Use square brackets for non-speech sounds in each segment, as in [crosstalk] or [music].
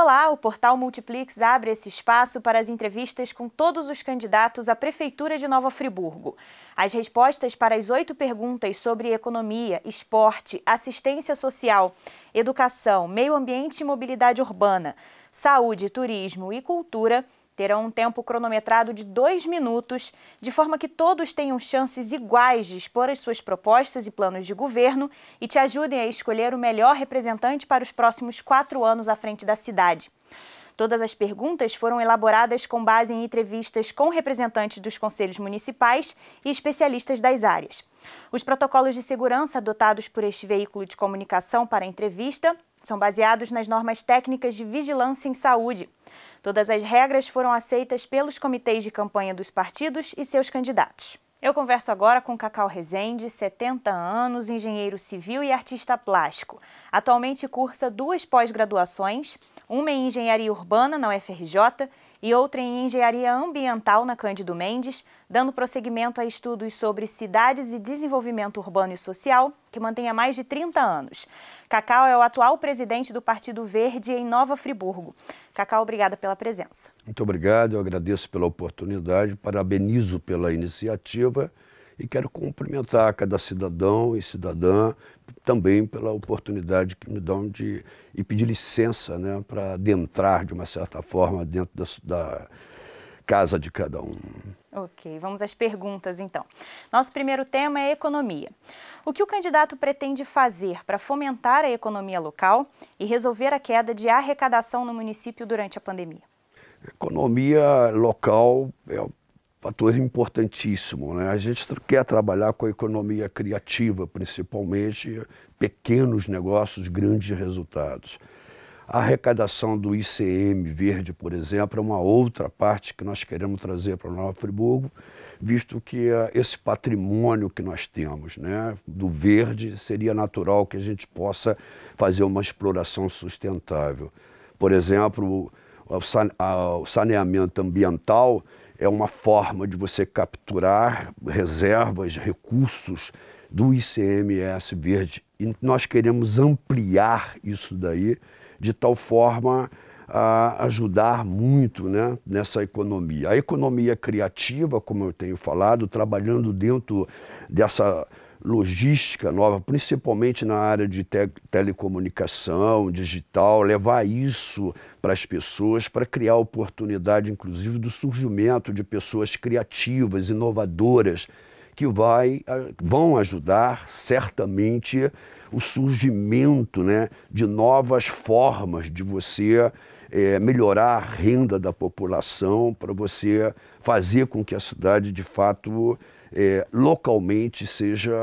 Olá, o portal Multiplix abre esse espaço para as entrevistas com todos os candidatos à Prefeitura de Nova Friburgo. As respostas para as oito perguntas sobre economia, esporte, assistência social, educação, meio ambiente e mobilidade urbana, saúde, turismo e cultura terão um tempo cronometrado de dois minutos, de forma que todos tenham chances iguais de expor as suas propostas e planos de governo e te ajudem a escolher o melhor representante para os próximos quatro anos à frente da cidade. Todas as perguntas foram elaboradas com base em entrevistas com representantes dos conselhos municipais e especialistas das áreas. Os protocolos de segurança adotados por este veículo de comunicação para a entrevista são baseados nas normas técnicas de vigilância em saúde. Todas as regras foram aceitas pelos comitês de campanha dos partidos e seus candidatos. Eu converso agora com Cacau Rezende, 70 anos, engenheiro civil e artista plástico. Atualmente cursa duas pós-graduações, uma em engenharia urbana na UFRJ e outra em engenharia ambiental na Cândido Mendes, dando prosseguimento a estudos sobre cidades e desenvolvimento urbano e social, que mantém há mais de 30 anos. Cacau é o atual presidente do Partido Verde em Nova Friburgo. Cacau, obrigada pela presença. Muito obrigado, eu agradeço pela oportunidade, parabenizo pela iniciativa e quero cumprimentar cada cidadão e cidadã também pela oportunidade que me dão de e pedir licença né, para adentrar de uma certa forma dentro da, da casa de cada um. Ok, vamos às perguntas então. Nosso primeiro tema é economia. O que o candidato pretende fazer para fomentar a economia local e resolver a queda de arrecadação no município durante a pandemia? Economia local é fator importantíssimo. Né? A gente quer trabalhar com a economia criativa, principalmente pequenos negócios, grandes resultados. A arrecadação do ICM verde, por exemplo, é uma outra parte que nós queremos trazer para Nova Friburgo, visto que uh, esse patrimônio que nós temos né, do verde, seria natural que a gente possa fazer uma exploração sustentável. Por exemplo, o saneamento ambiental é uma forma de você capturar reservas, recursos do ICMS verde. E nós queremos ampliar isso daí de tal forma a ajudar muito né, nessa economia. A economia criativa, como eu tenho falado, trabalhando dentro dessa logística nova, principalmente na área de te telecomunicação, digital, levar isso para as pessoas, para criar oportunidade, inclusive, do surgimento de pessoas criativas, inovadoras, que vai, vão ajudar certamente o surgimento né, de novas formas de você é, melhorar a renda da população, para você fazer com que a cidade, de fato, é, localmente seja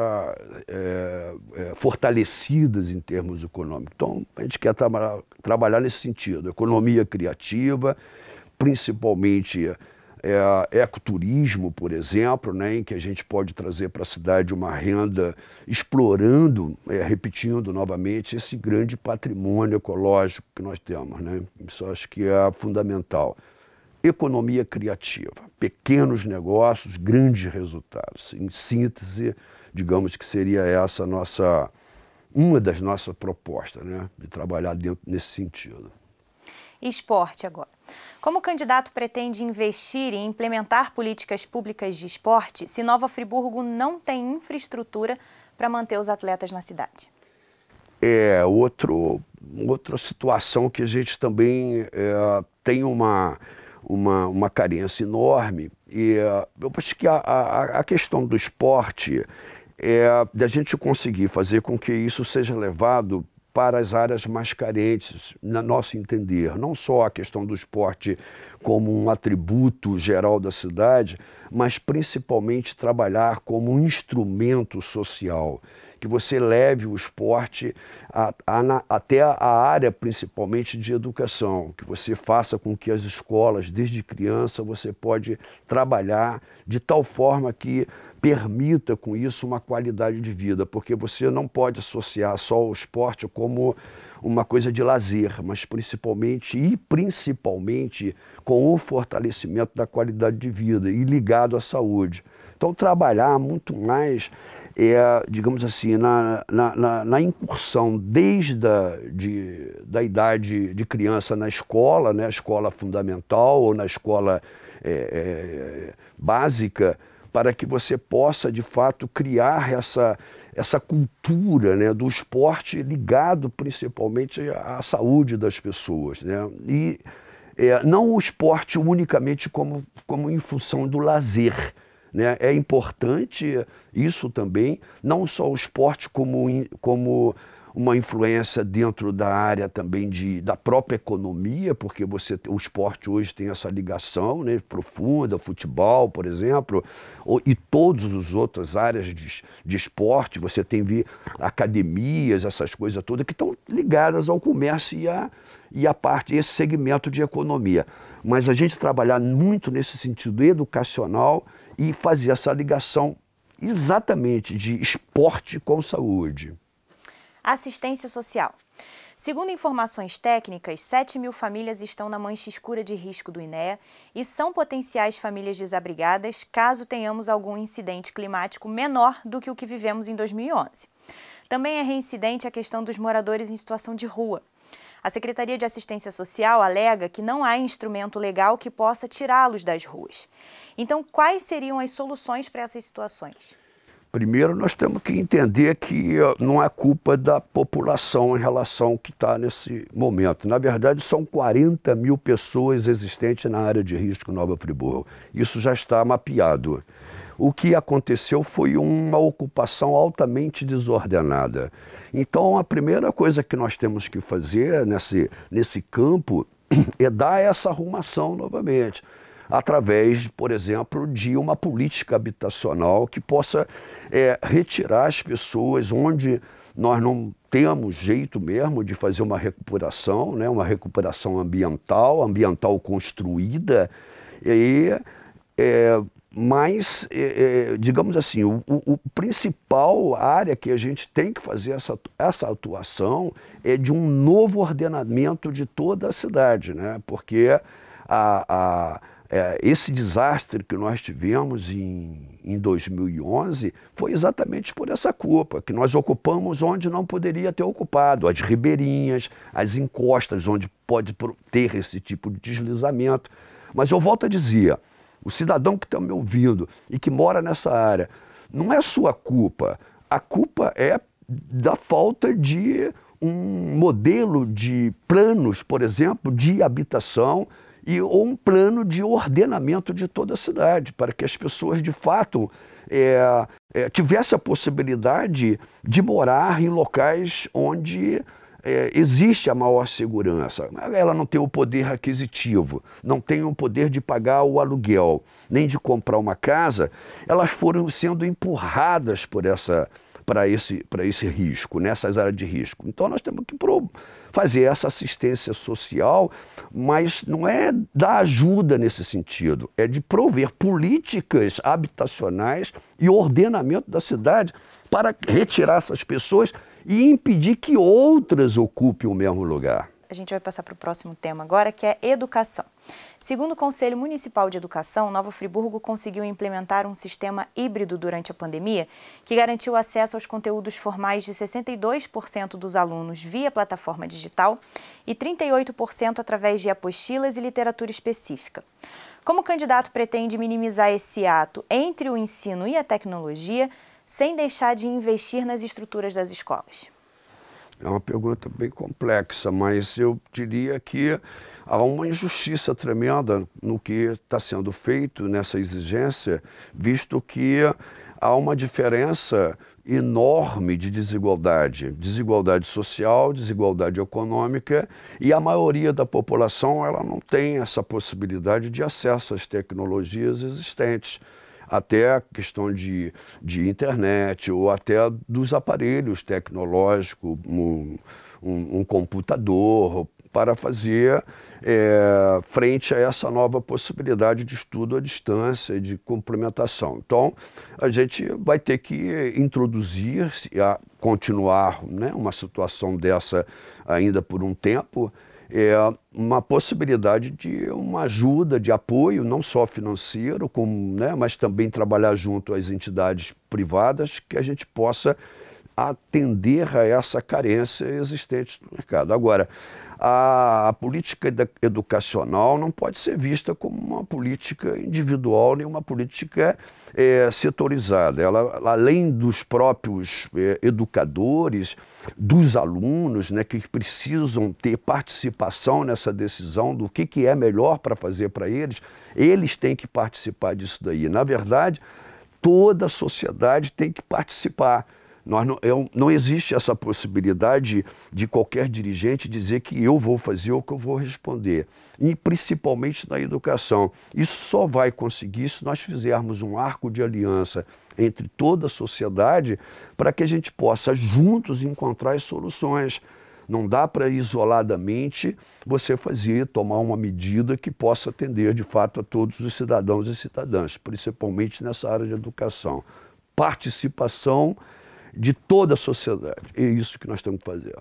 é, é, fortalecidas em termos econômicos. Então, a gente quer tra trabalhar nesse sentido, economia criativa, principalmente é, ecoturismo, por exemplo, né, em que a gente pode trazer para a cidade uma renda explorando, é, repetindo novamente, esse grande patrimônio ecológico que nós temos. Né? Isso acho que é fundamental. Economia criativa, pequenos negócios, grandes resultados. Em síntese, digamos que seria essa nossa uma das nossas propostas, né, de trabalhar dentro nesse sentido. Esporte agora. Como o candidato pretende investir e implementar políticas públicas de esporte se Nova Friburgo não tem infraestrutura para manter os atletas na cidade? É outro, outra situação que a gente também é, tem uma, uma, uma carência enorme. E é, eu acho que a, a, a questão do esporte é da gente conseguir fazer com que isso seja levado para as áreas mais carentes, na nosso entender. Não só a questão do esporte como um atributo geral da cidade, mas principalmente trabalhar como um instrumento social. Que você leve o esporte a, a, na, até a área principalmente de educação, que você faça com que as escolas, desde criança, você pode trabalhar de tal forma que permita com isso uma qualidade de vida, porque você não pode associar só o esporte como uma coisa de lazer, mas principalmente e principalmente com o fortalecimento da qualidade de vida e ligado à saúde. Então, trabalhar muito mais, é, digamos assim, na, na, na, na incursão desde a de, da idade de criança na escola, né, escola fundamental ou na escola é, é, básica, para que você possa, de fato, criar essa, essa cultura né, do esporte ligado principalmente à saúde das pessoas. Né? E é, não o esporte unicamente como, como em função do lazer. Né? É importante isso também, não só o esporte como, como uma influência dentro da área também de, da própria economia, porque você o esporte hoje tem essa ligação né, profunda, futebol, por exemplo, ou, e todas as outras áreas de, de esporte, você tem vi, academias, essas coisas todas que estão ligadas ao comércio e a, e a parte, esse segmento de economia. Mas a gente trabalhar muito nesse sentido educacional e fazer essa ligação exatamente de esporte com saúde. Assistência social. Segundo informações técnicas, 7 mil famílias estão na mancha escura de risco do INEA e são potenciais famílias desabrigadas caso tenhamos algum incidente climático menor do que o que vivemos em 2011. Também é reincidente a questão dos moradores em situação de rua. A Secretaria de Assistência Social alega que não há instrumento legal que possa tirá-los das ruas. Então, quais seriam as soluções para essas situações? Primeiro, nós temos que entender que não é culpa da população em relação ao que está nesse momento. Na verdade, são 40 mil pessoas existentes na área de risco Nova Friburgo. Isso já está mapeado. O que aconteceu foi uma ocupação altamente desordenada. Então, a primeira coisa que nós temos que fazer nesse, nesse campo [clears throat] é dar essa arrumação novamente através, por exemplo, de uma política habitacional que possa é, retirar as pessoas onde nós não temos jeito mesmo de fazer uma recuperação, né, uma recuperação ambiental, ambiental construída, e, é, mas, é, digamos assim, o, o, o, principal área que a gente tem que fazer essa, essa atuação é de um novo ordenamento de toda a cidade, né? porque a, a é, esse desastre que nós tivemos em, em 2011 foi exatamente por essa culpa, que nós ocupamos onde não poderia ter ocupado, as ribeirinhas, as encostas, onde pode ter esse tipo de deslizamento. Mas eu volto a dizer, o cidadão que está me ouvindo e que mora nessa área, não é sua culpa, a culpa é da falta de um modelo de planos, por exemplo, de habitação e ou um plano de ordenamento de toda a cidade, para que as pessoas de fato é, é, tivessem a possibilidade de morar em locais onde é, existe a maior segurança. Ela não tem o poder aquisitivo, não tem o poder de pagar o aluguel, nem de comprar uma casa, elas foram sendo empurradas por essa para esse, esse risco, nessas áreas de risco. Então nós temos que fazer essa assistência social, mas não é dar ajuda nesse sentido, é de prover políticas habitacionais e ordenamento da cidade para retirar essas pessoas e impedir que outras ocupem o mesmo lugar. A gente vai passar para o próximo tema agora, que é educação. Segundo o Conselho Municipal de Educação, Nova Friburgo conseguiu implementar um sistema híbrido durante a pandemia que garantiu acesso aos conteúdos formais de 62% dos alunos via plataforma digital e 38% através de apostilas e literatura específica. Como o candidato pretende minimizar esse ato entre o ensino e a tecnologia, sem deixar de investir nas estruturas das escolas? É uma pergunta bem complexa, mas eu diria que há uma injustiça tremenda no que está sendo feito nessa exigência, visto que há uma diferença enorme de desigualdade, desigualdade social, desigualdade econômica, e a maioria da população ela não tem essa possibilidade de acesso às tecnologias existentes até a questão de, de internet ou até dos aparelhos tecnológicos, um, um, um computador, para fazer é, frente a essa nova possibilidade de estudo à distância de complementação. Então, a gente vai ter que introduzir, a continuar né, uma situação dessa ainda por um tempo, é uma possibilidade de uma ajuda, de apoio, não só financeiro, como, né, mas também trabalhar junto às entidades privadas, que a gente possa atender a essa carência existente no mercado. Agora, a, a, política educacional não pode ser vista como uma política individual nem uma política é, setorizada. Ela, além dos próprios é, educadores, dos alunos, né, que precisam ter participação nessa decisão do que, que é melhor para fazer para eles, eles têm que participar disso daí. Na verdade, toda a sociedade tem que participar. Nós não, eu, não existe essa possibilidade de qualquer dirigente dizer que eu vou fazer ou que eu vou responder. E principalmente na educação. Isso só vai conseguir se nós fizermos um arco de aliança entre toda a sociedade para que a gente possa juntos encontrar as soluções. Não dá para isoladamente você fazer, tomar uma medida que possa atender de fato a todos os cidadãos e cidadãs, principalmente nessa área de educação. Participação de toda a sociedade. É isso que nós temos que fazer.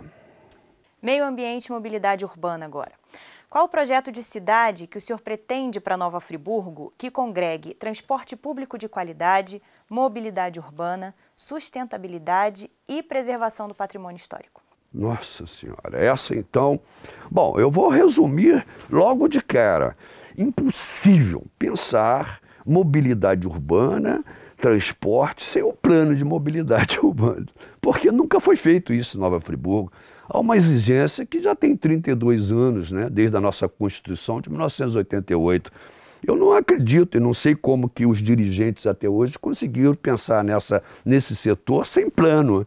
Meio ambiente e mobilidade urbana agora. Qual o projeto de cidade que o senhor pretende para Nova Friburgo que congregue transporte público de qualidade, mobilidade urbana, sustentabilidade e preservação do patrimônio histórico? Nossa Senhora, essa então. Bom, eu vou resumir logo de cara. Impossível pensar mobilidade urbana transporte sem o plano de mobilidade [laughs] urbana, porque nunca foi feito isso em Nova Friburgo. Há uma exigência que já tem 32 anos, né, desde a nossa Constituição de 1988. Eu não acredito e não sei como que os dirigentes até hoje conseguiram pensar nessa, nesse setor sem plano.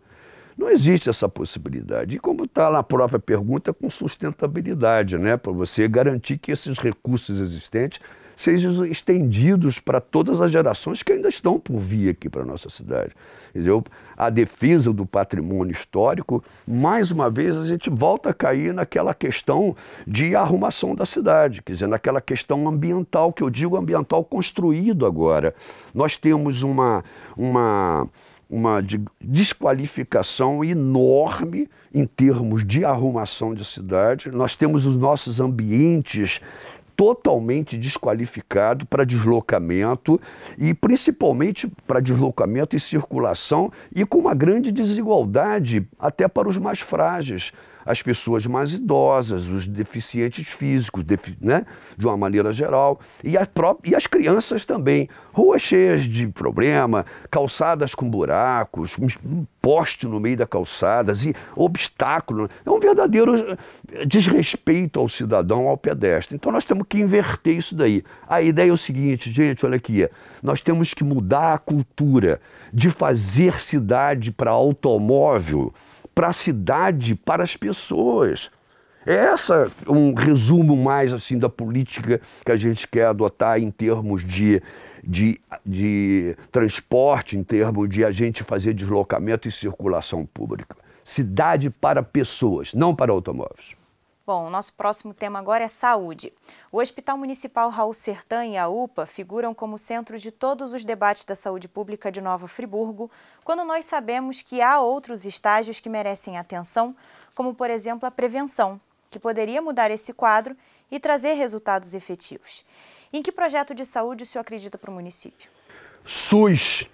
Não existe essa possibilidade. E como está na própria pergunta, com sustentabilidade, né, para você garantir que esses recursos existentes sejam estendidos para todas as gerações que ainda estão por vir aqui para a nossa cidade. Quer dizer, a defesa do patrimônio histórico, mais uma vez a gente volta a cair naquela questão de arrumação da cidade, quer dizer, naquela questão ambiental, que eu digo ambiental construído agora. Nós temos uma, uma, uma desqualificação enorme em termos de arrumação de cidade. Nós temos os nossos ambientes totalmente desqualificado para deslocamento e principalmente para deslocamento e circulação e com uma grande desigualdade até para os mais frágeis as pessoas mais idosas, os deficientes físicos, defi né, de uma maneira geral, e, e as crianças também. Ruas cheias de problema, calçadas com buracos, um poste no meio da calçada, e obstáculo. É um verdadeiro eh, desrespeito ao cidadão, ao pedestre. Então nós temos que inverter isso daí. A ideia é o seguinte, gente, olha aqui, nós temos que mudar a cultura de fazer cidade para automóvel para a cidade, para as pessoas. Essa é um resumo mais assim da política que a gente quer adotar em termos de, de, de transporte, em termos de a gente fazer deslocamento e circulação pública. Cidade para pessoas, não para automóveis. Bom, nosso próximo tema agora é saúde. O Hospital Municipal Raul Sertã e a UPA figuram como centro de todos os debates da saúde pública de Nova Friburgo, quando nós sabemos que há outros estágios que merecem atenção, como, por exemplo, a prevenção, que poderia mudar esse quadro e trazer resultados efetivos. Em que projeto de saúde o senhor acredita para o município? SUS.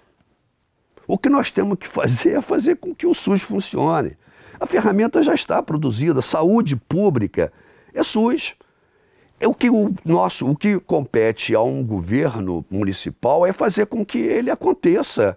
O que nós temos que fazer é fazer com que o SUS funcione. A ferramenta já está produzida, saúde pública é SUS. É o que o nosso, o que compete a um governo municipal é fazer com que ele aconteça.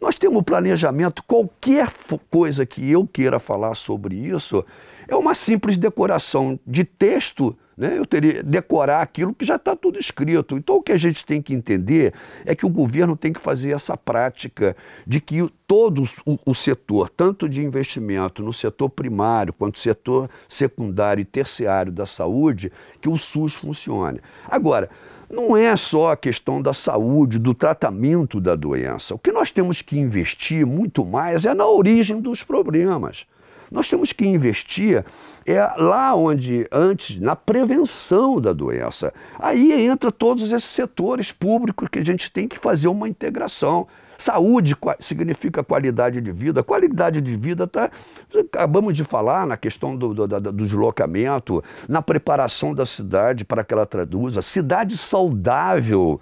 Nós temos planejamento, qualquer coisa que eu queira falar sobre isso é uma simples decoração de texto né? Eu teria decorar aquilo que já está tudo escrito. Então o que a gente tem que entender é que o governo tem que fazer essa prática de que todo o, o setor, tanto de investimento no setor primário quanto setor secundário e terciário da saúde, que o SUS funcione. Agora, não é só a questão da saúde, do tratamento da doença. O que nós temos que investir muito mais é na origem dos problemas. Nós temos que investir é lá onde, antes, na prevenção da doença. Aí entra todos esses setores públicos que a gente tem que fazer uma integração. Saúde significa qualidade de vida. Qualidade de vida está. Acabamos de falar na questão do, do, do, deslocamento, na preparação da cidade para que ela traduza. Cidade saudável.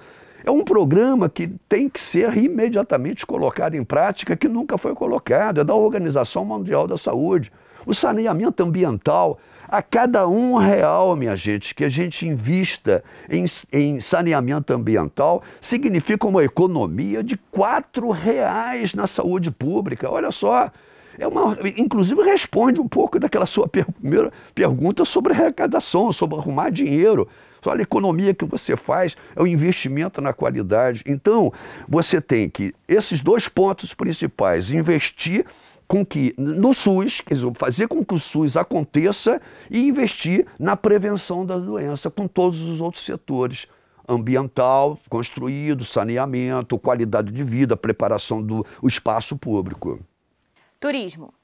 É um programa que tem que ser imediatamente colocado em prática, que nunca foi colocado. É da Organização Mundial da Saúde. O saneamento ambiental a cada um real, minha gente, que a gente invista em, em saneamento ambiental, significa uma economia de quatro reais na saúde pública. Olha só, é uma, inclusive responde um pouco daquela sua primeira pergunta sobre arrecadação, sobre arrumar dinheiro. Olha a economia que você faz, é o investimento na qualidade. Então, você tem que, esses dois pontos principais, investir com que no SUS, quer dizer, fazer com que o SUS aconteça e investir na prevenção da doença com todos os outros setores ambiental, construído, saneamento, qualidade de vida, preparação do espaço público. Turismo.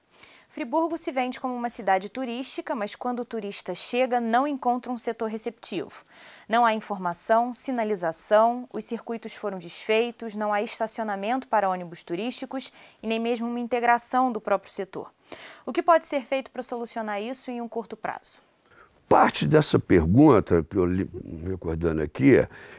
Friburgo se vende como uma cidade turística, mas quando o turista chega, não encontra um setor receptivo. Não há informação, sinalização, os circuitos foram desfeitos, não há estacionamento para ônibus turísticos e nem mesmo uma integração do próprio setor. O que pode ser feito para solucionar isso em um curto prazo? Parte dessa pergunta, que eu me recordando aqui,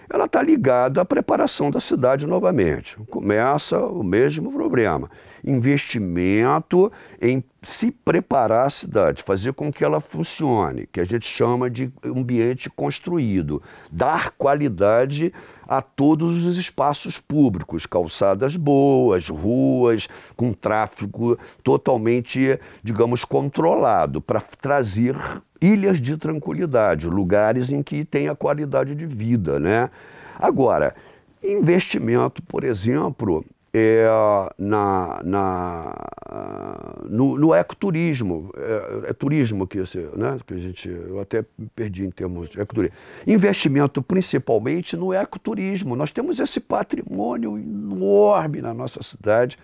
ela está ligada à preparação da cidade novamente. Começa o mesmo problema. Investimento em se preparar a cidade, fazer com que ela funcione, que a gente chama de ambiente construído, dar qualidade a todos os espaços públicos, calçadas boas, ruas, com tráfego totalmente, digamos, controlado, para trazer ilhas de tranquilidade, lugares em que tenha qualidade de vida, né? Agora, investimento, por exemplo, é, na, na, no, no ecoturismo, é, é, turismo que, né, que a gente, eu até perdi em termos de ecoturismo. Investimento principalmente no ecoturismo. Nós temos esse patrimônio enorme na nossa cidade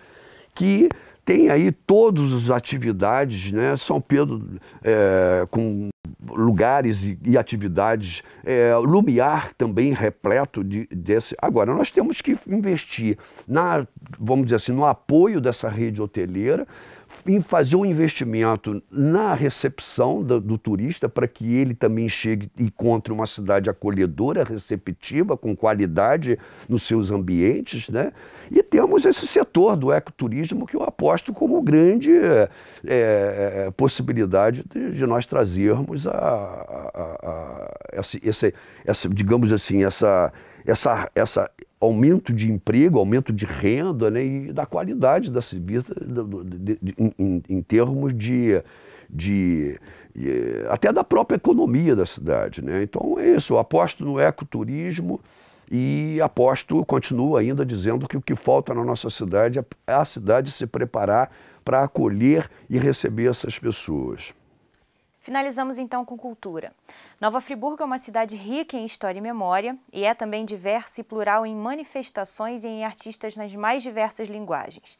que tem aí todas as atividades, né? São Pedro é, com lugares e, e atividades, é, Lumiar também repleto de, desse. Agora, nós temos que investir na, vamos dizer assim, no apoio dessa rede hoteleira, em fazer um investimento na recepção do, do turista para que ele também chegue e encontre uma cidade acolhedora, receptiva, com qualidade nos seus ambientes, né? E temos esse setor do ecoturismo que eu aposto como grande é, possibilidade de, de, nós trazermos a, a, a, essa, essa, essa, digamos assim, essa, essa, essa aumento de emprego, aumento de renda né, e da qualidade da serviço em, em, termos de, de, até da própria economia da cidade. Né? Então é isso, eu aposto no ecoturismo e aposto, continuo ainda dizendo que o que falta na nossa cidade é a cidade se preparar para acolher e receber essas pessoas. Finalizamos então com cultura. Nova Friburgo é uma cidade rica em história e memória e é também diversa e plural em manifestações e em artistas nas mais diversas linguagens.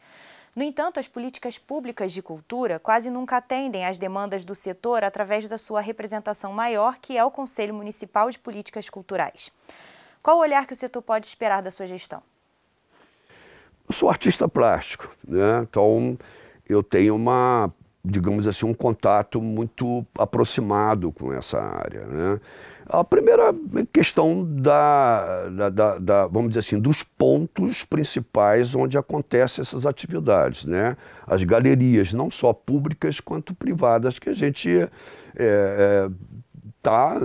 No entanto, as políticas públicas de cultura quase nunca atendem às demandas do setor através da sua representação maior, que é o Conselho Municipal de Políticas Culturais. Qual o olhar que o setor pode esperar da sua gestão? Eu sou artista plástico, né? então eu tenho uma digamos assim, um contato muito aproximado com essa área. Né? A primeira questão da, da, da, da, vamos dizer assim, dos pontos principais onde acontecem essas atividades, né? As galerias, não só públicas quanto privadas, que a gente é, é, está,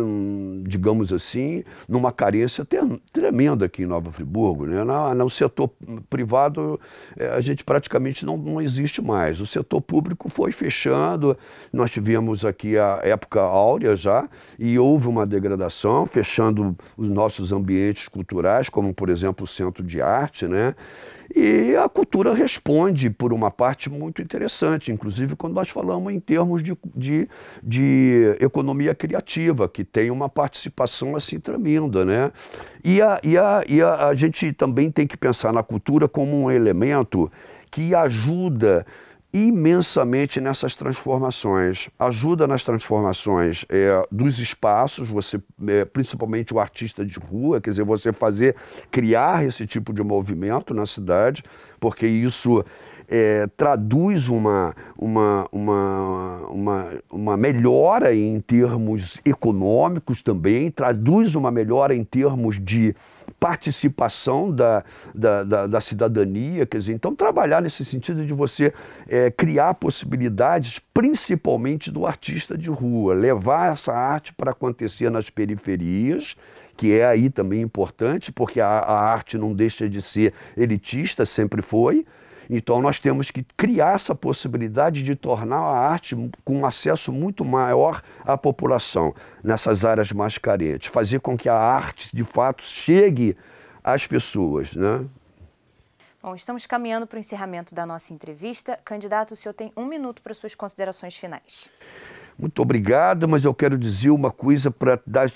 digamos assim, numa carência tremenda aqui em Nova Friburgo. Né? no setor privado, é, a gente praticamente não, não existe mais. O setor público foi fechando, nós tivemos aqui a época áurea já, e houve uma degradação, fechando os nossos ambientes culturais, como, por exemplo, o Centro de Arte, né? E a cultura responde por uma parte muito interessante, inclusive quando nós falamos em termos de, de, de economia criativa, que tem uma participação assim tremenda. Né? E, a, e, a, e a, a gente também tem que pensar na cultura como um elemento que ajuda imensamente nessas transformações, ajuda nas transformações é, dos espaços, você é, principalmente o artista de rua, quer dizer, você fazer, criar esse tipo de movimento na cidade, porque isso é, traduz uma, uma, uma, uma, uma melhora em termos econômicos também, traduz uma melhora em termos de participação da, da, da, da cidadania, quer dizer, então trabalhar nesse sentido de você é, criar possibilidades, principalmente do artista de rua, levar essa arte para acontecer nas periferias, que é aí também importante, porque a, a arte não deixa de ser elitista, sempre foi, então nós temos que criar essa possibilidade de tornar a arte com um acesso muito maior à população nessas áreas mais carentes, fazer com que a arte de fato chegue às pessoas, né? Bom, estamos caminhando para o encerramento da nossa entrevista. Candidato, o senhor tem um minuto para suas considerações finais. Muito obrigado, mas eu quero dizer uma coisa para dar.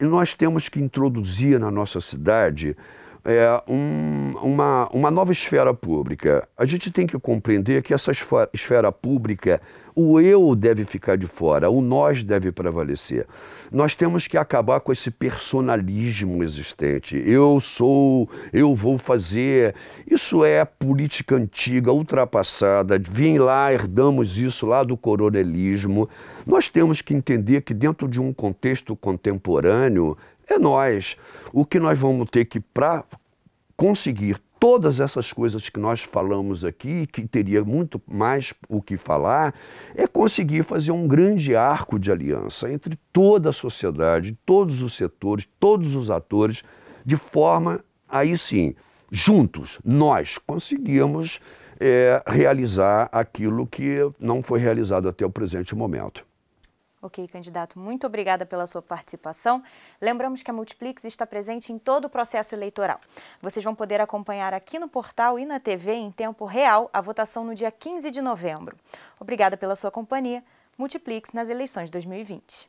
Nós temos que introduzir na nossa cidade é, um, uma, uma nova esfera pública. A gente tem que compreender que essa esfera pública, o eu deve ficar de fora, o nós deve prevalecer. Nós temos que acabar com esse personalismo existente. Eu sou, eu vou fazer. Isso é política antiga, ultrapassada. Vem lá, herdamos isso lá do coronelismo. Nós temos que entender que, dentro de um contexto contemporâneo, é nós. O que nós vamos ter que, para conseguir todas essas coisas que nós falamos aqui, que teria muito mais o que falar, é conseguir fazer um grande arco de aliança entre toda a sociedade, todos os setores, todos os atores, de forma, aí sim, juntos, nós conseguimos é, realizar aquilo que não foi realizado até o presente momento. Ok, candidato, muito obrigada pela sua participação. Lembramos que a Multiplix está presente em todo o processo eleitoral. Vocês vão poder acompanhar aqui no portal e na TV em tempo real a votação no dia 15 de novembro. Obrigada pela sua companhia. Multiplix nas eleições 2020.